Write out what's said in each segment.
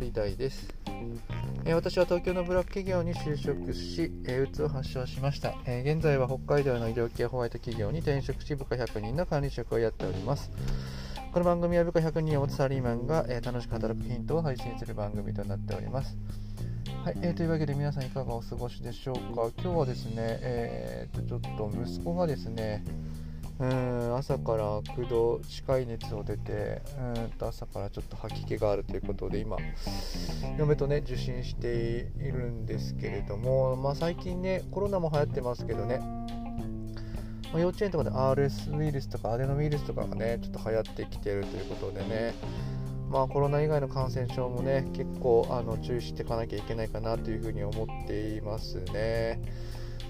り大です、え、私は東京のブラック企業に就職し、え、うつを発症しました、え、現在は北海道の医療系ホワイト企業に転職し部下100人の管理職をやっております。この番組は部下100人をつサラリーマンが、え楽しく働くヒントを配信する番組となっております。はい、えー、というわけで皆さんいかがお過ごしでしょうか。今日はですね、えー、とちょっと息子がですねうん朝から9度近い熱を出てうんと朝からちょっと吐き気があるということで今嫁とね受診しているんですけれども、まあ、最近ねコロナも流行ってますけどねま幼稚園とかで RS ウイルスとかアデノウイルスとかがねちょっと流行ってきてるということでねまあコロナ以外の感染症もね結構あの注意していかなきゃいけないかなというふうに思っていますね。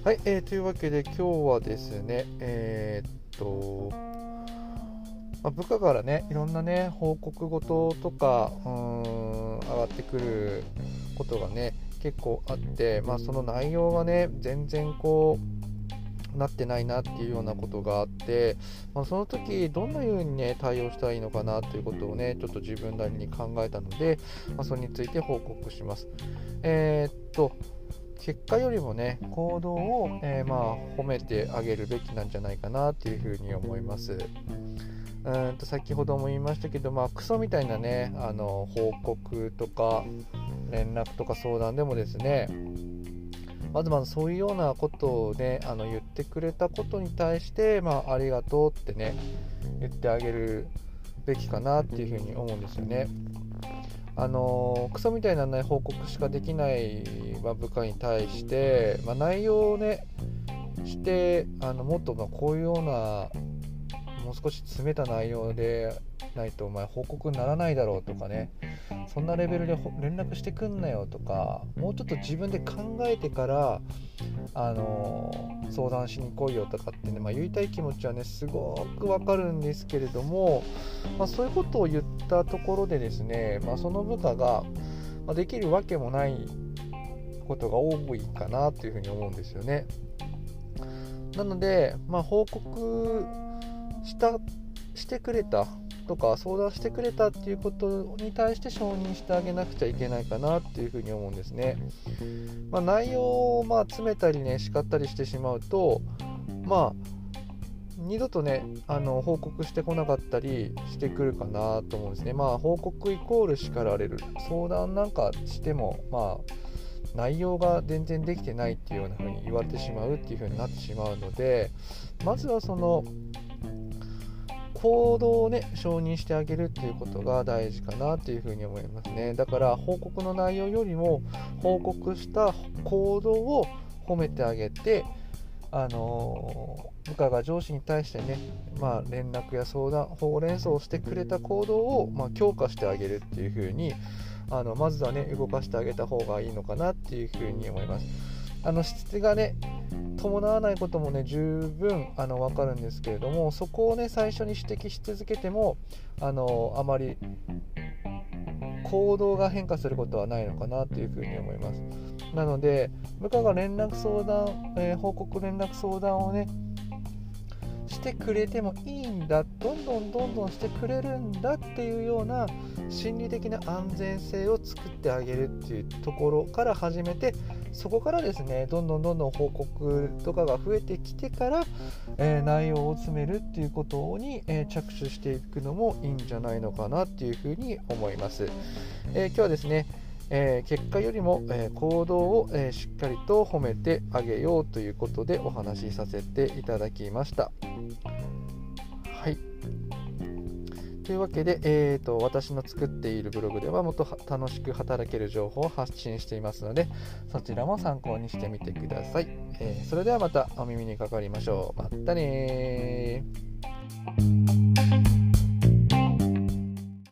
はい、えー、というわけで今日はですねえー、と、まあ、部下からねいろんなね報告事とかうん上がってくることがね結構あって、まあ、その内容がね全然こうなってないなっていうようなことがあって、まあ、その時どんな風にね対応したらいいのかなということをねちょっと自分なりに考えたので、まあ、それについて報告します。えー、っと結果よりもね行動を、えー、まあ褒めてあげるべきなんじゃないかなっていうふうに思います。うんと先ほども言いましたけど、まあ、クソみたいなねあの報告とか連絡とか相談でもですねまずまずそういうようなことをねあの言ってくれたことに対して、まあ、ありがとうってね言ってあげるべきかなっていうふうに思うんですよね。あのクソみたいな、ね、報告しかできない、ま部下に対して、まあ、内容をねしてあのもっとまこういうようなもう少し詰めた内容でないとお前報告にならないだろうとかねそんなレベルで連絡してくんなよとかもうちょっと自分で考えてからあの相談しに来いよとかってね、まあ、言いたい気持ちはねすごくわかるんですけれども、まあ、そういうことを言ったところでですね、まあ、その部下ができるわけもないことが多いかなというふうに思うんですよね。なので、まあ、報告したしてくれたとか相談してくれたっていうことに対して承認してあげなくちゃいけないかなっていうふうに思うんですね。まあ、内容をまあ詰めたりね叱ったりしてしまうとまあ二度とねあの報告してこなかったりしてくるかなと思うんですね。まあ報告イコール叱られる相談なんかしてもまあ内容が全然できてないっていうような風に言われてしまうっていう風になってしまうのでまずはその行動をね承認してあげるっていうことが大事かなというふに思いますね。だから報告の内容よりも報告した行動を褒めてあげてあの部下が上司に対してね、まあ、連絡や相談ほうれん草をしてくれた行動を、まあ、強化してあげるっていうふうにあのまずはね動かしてあげた方がいいのかなっていうふうに思います。あの質がね伴わないこともね十分あの分かるんですけれどもそこをね最初に指摘し続けてもあのあまり行動が変化することはないのかなというふうに思います。なので部下が連絡相談、えー、報告連絡相談をねしてくれてもいいんだどんどんどんどんしてくれるんだっていうような心理的な安全性を作ってあげるっていうところから始めてそこからですねどんどんどんどん報告とかが増えてきてから、えー、内容を詰めるっていうことに、えー、着手していくのもいいんじゃないのかなっていうふうに思います、えー、今日はですねえー、結果よりも、えー、行動を、えー、しっかりと褒めてあげようということでお話しさせていただきました。はい。というわけで、えーと、私の作っているブログではもっと楽しく働ける情報を発信していますのでそちらも参考にしてみてください、え、それではまたお耳にかかりましょう。またね